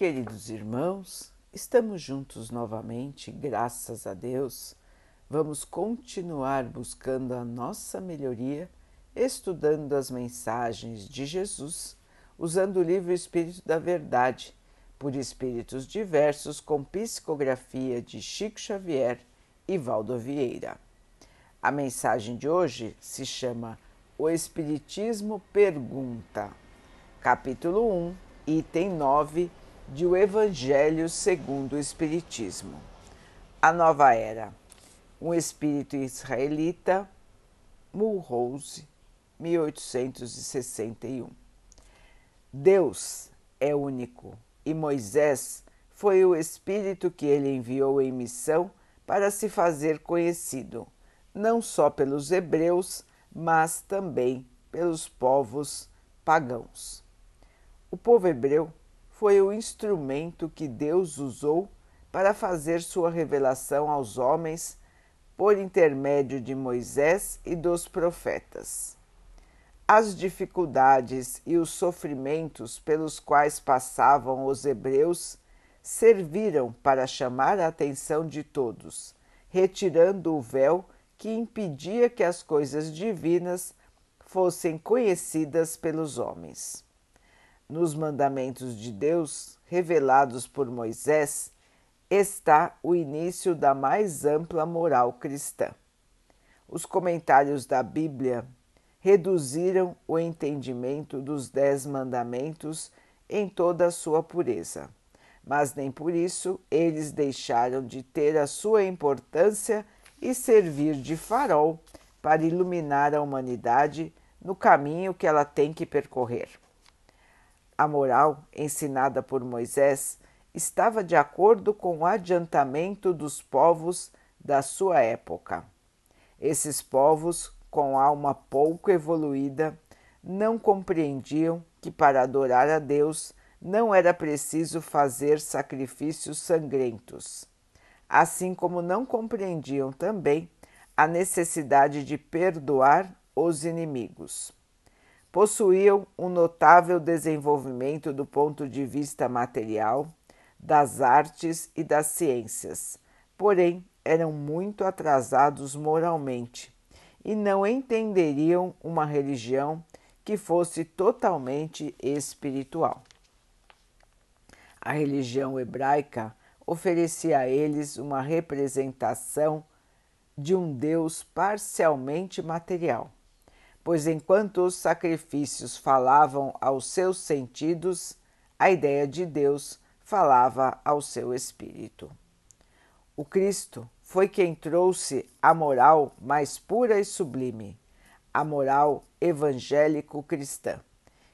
Queridos irmãos, estamos juntos novamente, graças a Deus. Vamos continuar buscando a nossa melhoria, estudando as mensagens de Jesus, usando o livro Espírito da Verdade, por espíritos diversos, com psicografia de Chico Xavier e Valdo Vieira. A mensagem de hoje se chama O Espiritismo Pergunta, capítulo 1, item 9 de O Evangelho segundo o Espiritismo. A Nova Era. Um espírito israelita, Mulhouse, 1861. Deus é único e Moisés foi o espírito que ele enviou em missão para se fazer conhecido, não só pelos hebreus, mas também pelos povos pagãos. O povo hebreu foi o instrumento que Deus usou para fazer sua revelação aos homens por intermédio de Moisés e dos profetas. As dificuldades e os sofrimentos pelos quais passavam os hebreus serviram para chamar a atenção de todos, retirando o véu que impedia que as coisas divinas fossem conhecidas pelos homens nos mandamentos de Deus revelados por Moisés está o início da mais ampla moral cristã. Os comentários da Bíblia reduziram o entendimento dos Dez Mandamentos em toda a sua pureza, mas nem por isso eles deixaram de ter a sua importância e servir de farol para iluminar a humanidade no caminho que ela tem que percorrer. A moral ensinada por Moisés estava de acordo com o adiantamento dos povos da sua época. Esses povos, com alma pouco evoluída, não compreendiam que para adorar a Deus não era preciso fazer sacrifícios sangrentos, assim como não compreendiam também a necessidade de perdoar os inimigos possuíam um notável desenvolvimento do ponto de vista material, das artes e das ciências, porém eram muito atrasados moralmente e não entenderiam uma religião que fosse totalmente espiritual. A religião hebraica oferecia a eles uma representação de um Deus parcialmente material pois enquanto os sacrifícios falavam aos seus sentidos, a ideia de Deus falava ao seu espírito. O Cristo foi quem trouxe a moral mais pura e sublime, a moral evangélico-cristã,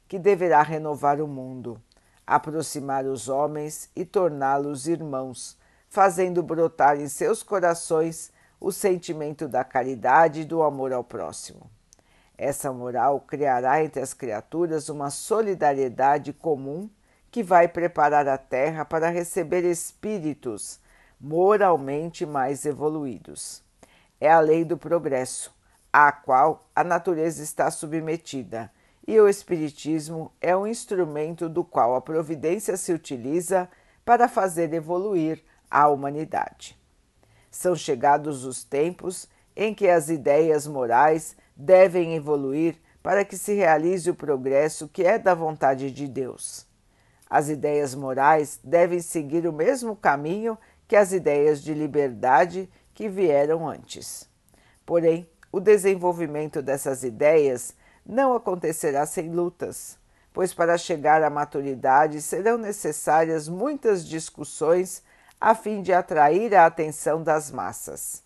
que deverá renovar o mundo, aproximar os homens e torná-los irmãos, fazendo brotar em seus corações o sentimento da caridade e do amor ao próximo. Essa moral criará entre as criaturas uma solidariedade comum que vai preparar a Terra para receber espíritos moralmente mais evoluídos. É a lei do progresso, à qual a natureza está submetida, e o Espiritismo é um instrumento do qual a providência se utiliza para fazer evoluir a humanidade. São chegados os tempos em que as ideias morais devem evoluir para que se realize o progresso que é da vontade de Deus. As ideias morais devem seguir o mesmo caminho que as ideias de liberdade que vieram antes. Porém, o desenvolvimento dessas ideias não acontecerá sem lutas, pois para chegar à maturidade serão necessárias muitas discussões a fim de atrair a atenção das massas.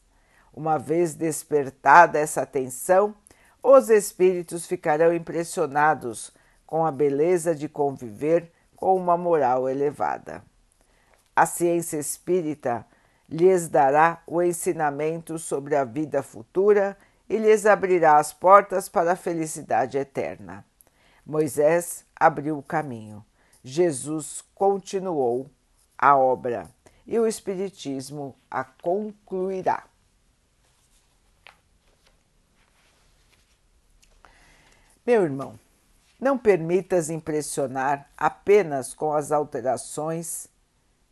Uma vez despertada essa atenção, os espíritos ficarão impressionados com a beleza de conviver com uma moral elevada. A ciência espírita lhes dará o ensinamento sobre a vida futura e lhes abrirá as portas para a felicidade eterna. Moisés abriu o caminho, Jesus continuou a obra e o Espiritismo a concluirá. Meu irmão, Não permitas impressionar apenas com as alterações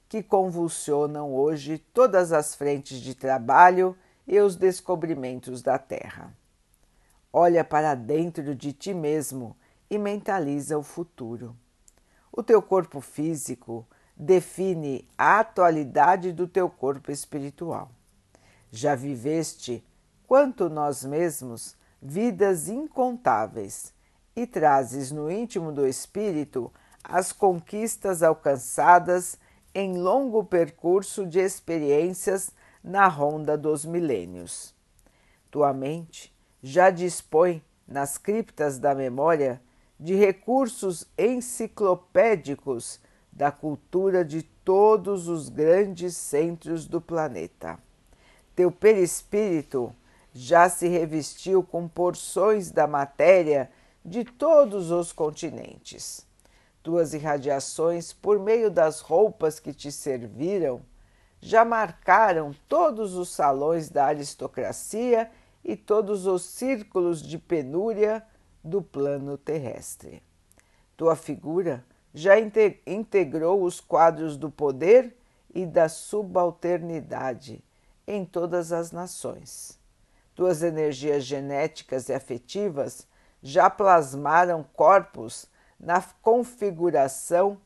que convulsionam hoje todas as frentes de trabalho e os descobrimentos da Terra. Olha para dentro de ti mesmo e mentaliza o futuro. O teu corpo físico define a atualidade do teu corpo espiritual. Já viveste, quanto nós mesmos, vidas incontáveis e trazes no íntimo do espírito as conquistas alcançadas em longo percurso de experiências na ronda dos milênios. Tua mente já dispõe, nas criptas da memória, de recursos enciclopédicos da cultura de todos os grandes centros do planeta. Teu perispírito já se revestiu com porções da matéria de todos os continentes. Tuas irradiações, por meio das roupas que te serviram, já marcaram todos os salões da aristocracia e todos os círculos de penúria do plano terrestre. Tua figura já integrou os quadros do poder e da subalternidade em todas as nações. Tuas energias genéticas e afetivas já plasmaram corpos na configuração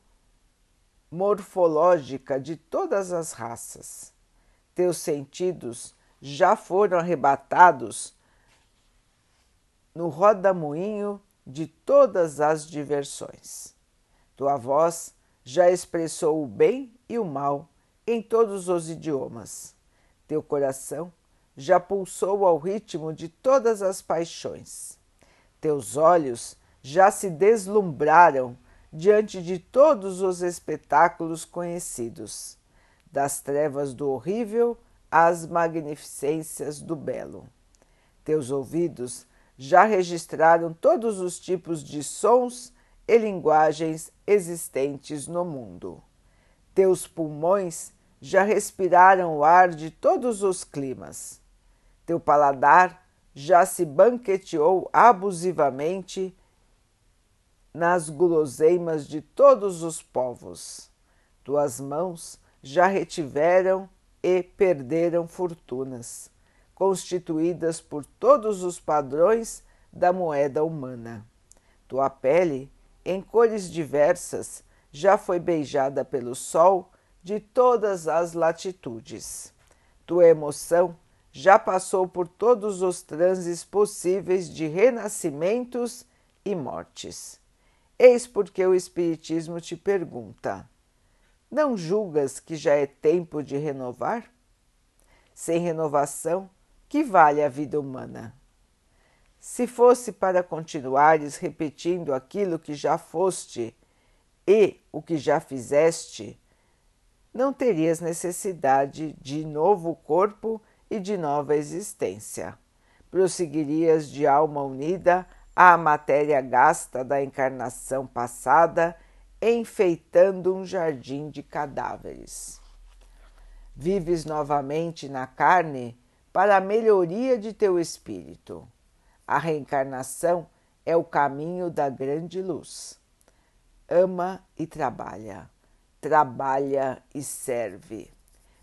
morfológica de todas as raças. Teus sentidos já foram arrebatados no rodamuinho de todas as diversões. Tua voz já expressou o bem e o mal em todos os idiomas. Teu coração já pulsou ao ritmo de todas as paixões. Teus olhos já se deslumbraram diante de todos os espetáculos conhecidos, das trevas do horrível às magnificências do belo. Teus ouvidos já registraram todos os tipos de sons e linguagens existentes no mundo. Teus pulmões já respiraram o ar de todos os climas. Teu paladar já se banqueteou abusivamente nas guloseimas de todos os povos. Tuas mãos já retiveram e perderam fortunas constituídas por todos os padrões da moeda humana. Tua pele, em cores diversas, já foi beijada pelo sol de todas as latitudes. Tua emoção já passou por todos os transes possíveis de renascimentos e mortes. Eis porque o Espiritismo te pergunta: não julgas que já é tempo de renovar? Sem renovação, que vale a vida humana? Se fosse para continuares repetindo aquilo que já foste e o que já fizeste, não terias necessidade de novo corpo e de nova existência. Prosseguirias de alma unida à matéria gasta da encarnação passada, enfeitando um jardim de cadáveres. Vives novamente na carne para a melhoria de teu espírito. A reencarnação é o caminho da grande luz. Ama e trabalha, trabalha e serve.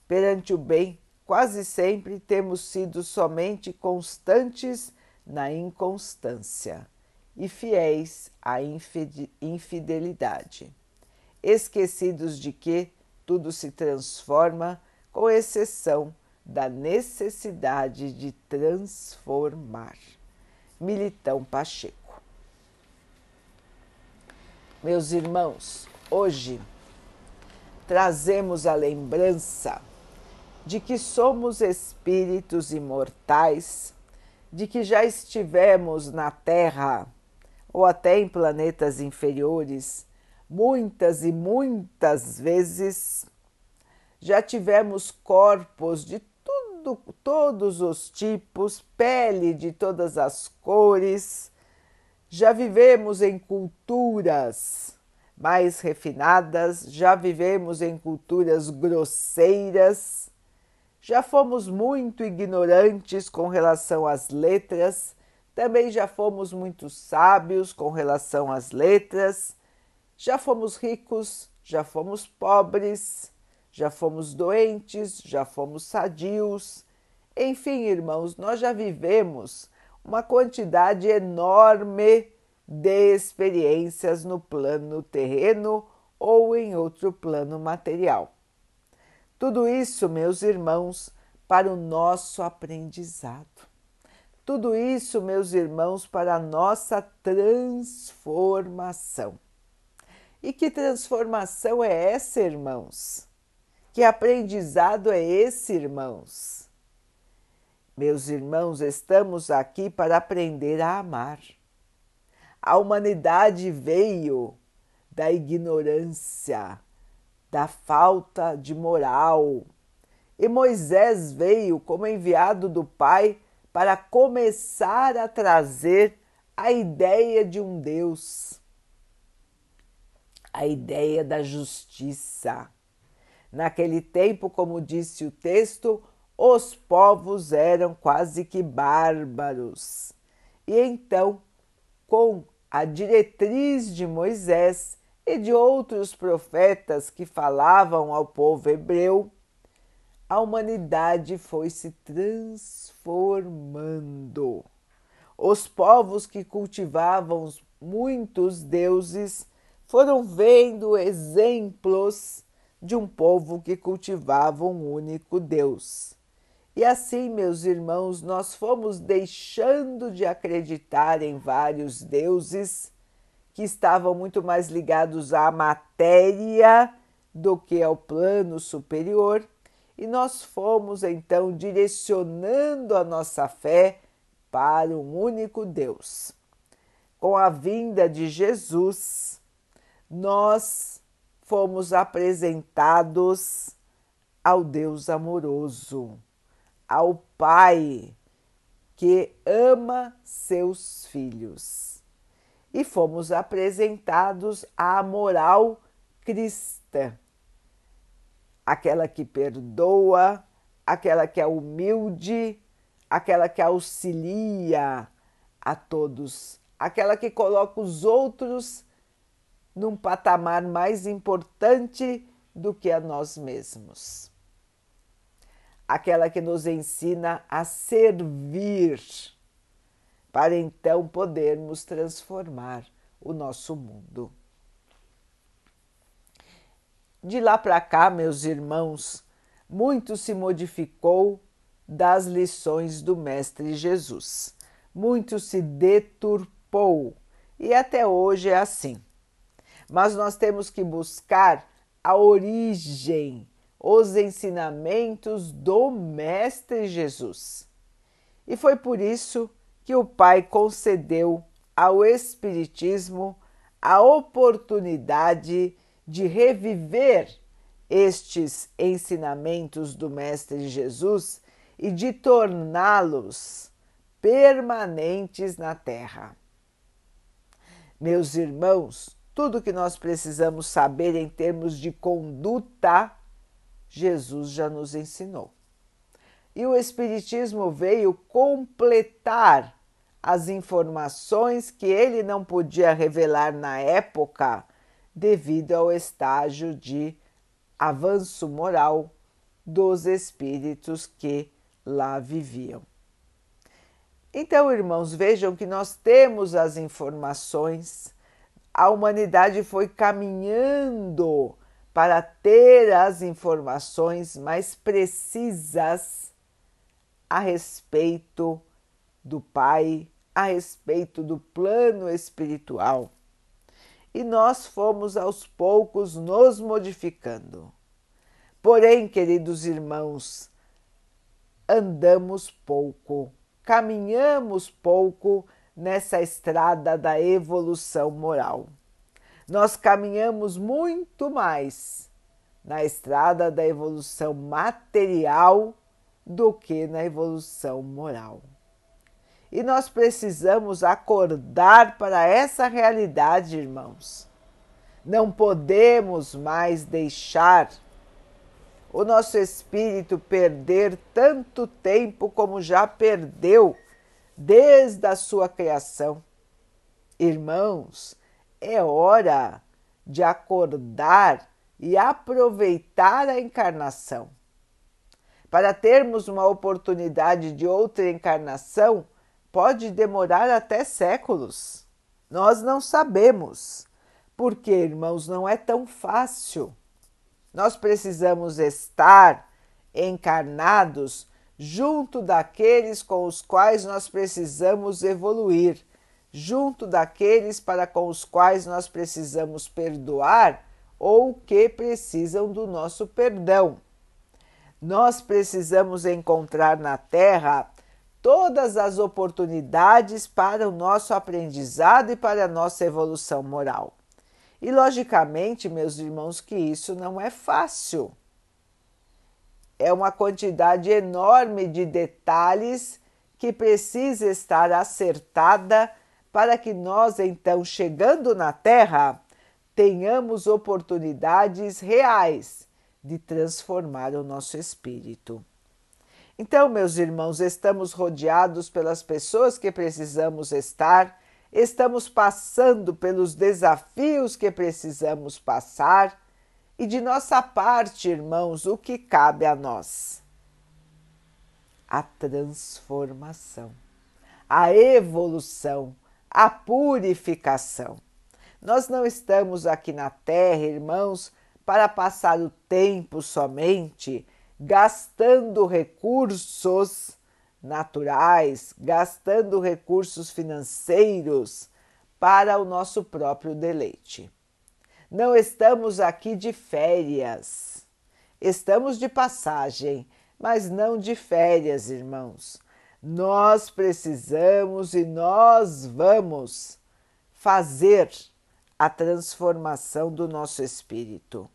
Perante o bem, quase sempre temos sido somente constantes na inconstância e fiéis à infidelidade, esquecidos de que tudo se transforma, com exceção da necessidade de transformar. Militão Pacheco. Meus irmãos, hoje trazemos a lembrança de que somos espíritos imortais, de que já estivemos na Terra ou até em planetas inferiores muitas e muitas vezes, já tivemos corpos de tudo, todos os tipos, pele de todas as cores, já vivemos em culturas mais refinadas, já vivemos em culturas grosseiras, já fomos muito ignorantes com relação às letras, Também já fomos muito sábios com relação às letras, já fomos ricos, já fomos pobres, já fomos doentes, já fomos sadios. Enfim, irmãos, nós já vivemos uma quantidade enorme de experiências no plano terreno ou em outro plano material. Tudo isso, meus irmãos, para o nosso aprendizado. Tudo isso, meus irmãos, para a nossa transformação. E que transformação é essa, irmãos? Que aprendizado é esse, irmãos? Meus irmãos, estamos aqui para aprender a amar. A humanidade veio da ignorância, da falta de moral. E Moisés veio como enviado do Pai para começar a trazer a ideia de um Deus, a ideia da justiça. Naquele tempo, como disse o texto, os povos eram quase que bárbaros. E então, com a diretriz de Moisés e de outros profetas que falavam ao povo hebreu, a humanidade foi se transformando. Os povos que cultivavam muitos deuses foram vendo exemplos de um povo que cultivava um único Deus. E assim, meus irmãos, nós fomos deixando de acreditar em vários deuses que estavam muito mais ligados à matéria do que ao plano superior e nós fomos então direcionando a nossa fé para um único Deus. Com a vinda de Jesus, nós fomos apresentados ao Deus amoroso, ao Pai que ama seus filhos. E fomos apresentados à moral cristã aquela que perdoa, aquela que é humilde, aquela que auxilia a todos, aquela que coloca os outros num patamar mais importante do que a nós mesmos. Aquela que nos ensina a servir, para então podermos transformar o nosso mundo. De lá para cá, meus irmãos, muito se modificou das lições do Mestre Jesus. Muito se deturpou e até hoje é assim. Mas nós temos que buscar a origem, os ensinamentos do Mestre Jesus. E foi por isso que o Pai concedeu ao Espiritismo a oportunidade de reviver estes ensinamentos do Mestre Jesus e de torná-los permanentes na Terra. Meus irmãos, tudo que nós precisamos saber em termos de conduta, Jesus já nos ensinou. E o Espiritismo veio completar as informações que ele não podia revelar na época devido ao estágio de avanço moral dos espíritos que lá viviam. Então, irmãos, vejam que nós temos as informações, a humanidade foi caminhando para ter as informações mais precisas a respeito do Pai, a respeito do plano espiritual e nós fomos aos poucos nos modificando. Porém, queridos irmãos, andamos pouco, caminhamos pouco nessa estrada da evolução moral. Nós caminhamos muito mais na estrada da evolução material do que na evolução moral. E nós precisamos acordar para essa realidade, irmãos. Não podemos mais deixar o nosso espírito perder tanto tempo como já perdeu desde a sua criação. Irmãos, é hora de acordar e aproveitar a encarnação. Para termos uma oportunidade de outra encarnação, pode demorar até séculos. Nós não sabemos, porque, irmãos, não é tão fácil. Nós precisamos estar encarnados junto daqueles com os quais nós precisamos evoluir, junto daqueles para com os quais nós precisamos perdoar ou que precisam do nosso perdão. Nós precisamos encontrar na Terra todas as oportunidades para o nosso aprendizado e para a nossa evolução moral. E, logicamente, meus irmãos, que isso não é fácil. É uma quantidade enorme de detalhes que precisa estar acertada para que nós, então, chegando na Terra, tenhamos oportunidades reais de transformar o nosso espírito. Então, meus irmãos, estamos rodeados pelas pessoas que precisamos estar, estamos passando pelos desafios que precisamos passar e de nossa parte, irmãos, o que cabe a nós? A transformação, a evolução, a purificação. Nós não estamos aqui na Terra, irmãos, para passar o tempo somente gastando recursos naturais, gastando recursos financeiros para o nosso próprio deleite. Não estamos aqui de férias. Estamos de passagem, mas não de férias, irmãos. Nós precisamos e nós vamos fazer a transformação do nosso espírito.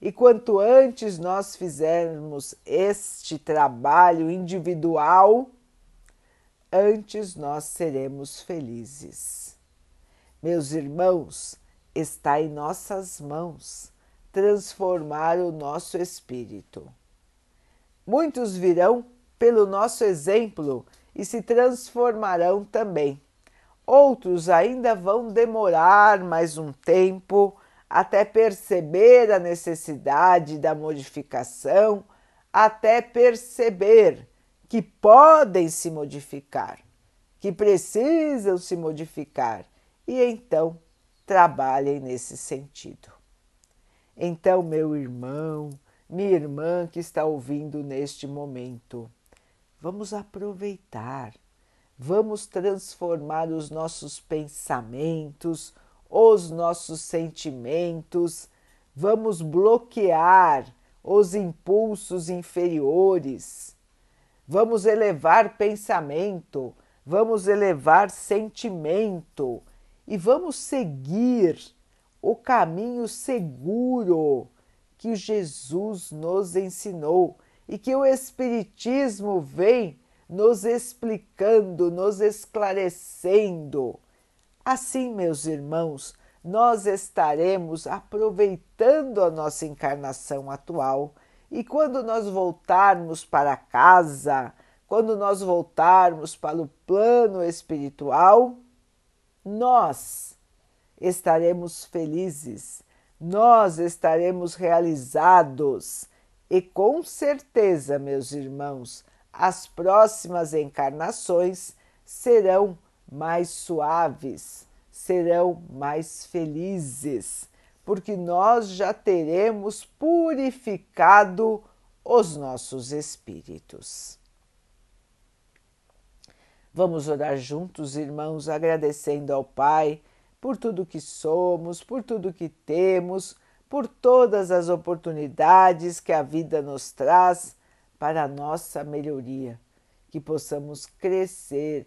E quanto antes nós fizermos este trabalho individual, antes nós seremos felizes. Meus irmãos, está em nossas mãos transformar o nosso espírito. Muitos virão pelo nosso exemplo e se transformarão também. Outros ainda vão demorar mais um tempo até perceber a necessidade da modificação, até perceber que podem se modificar, que precisam se modificar e então trabalhem nesse sentido. Então, meu irmão, minha irmã que está ouvindo neste momento, vamos aproveitar vamos transformar os nossos pensamentos, os nossos sentimentos, vamos bloquear os impulsos inferiores, vamos elevar pensamento, vamos elevar sentimento e vamos seguir o caminho seguro que Jesus nos ensinou e que o Espiritismo vem nos explicando, nos esclarecendo. Assim, meus irmãos, nós estaremos aproveitando a nossa encarnação atual e quando nós voltarmos para casa, quando nós voltarmos para o plano espiritual, nós estaremos felizes, nós estaremos realizados e com certeza, meus irmãos, as próximas encarnações serão mais suaves, serão mais felizes, porque nós já teremos purificado os nossos espíritos. Vamos orar juntos, irmãos, agradecendo ao Pai por tudo que somos, por tudo que temos, por todas as oportunidades que a vida nos traz para a nossa melhoria, que possamos crescer,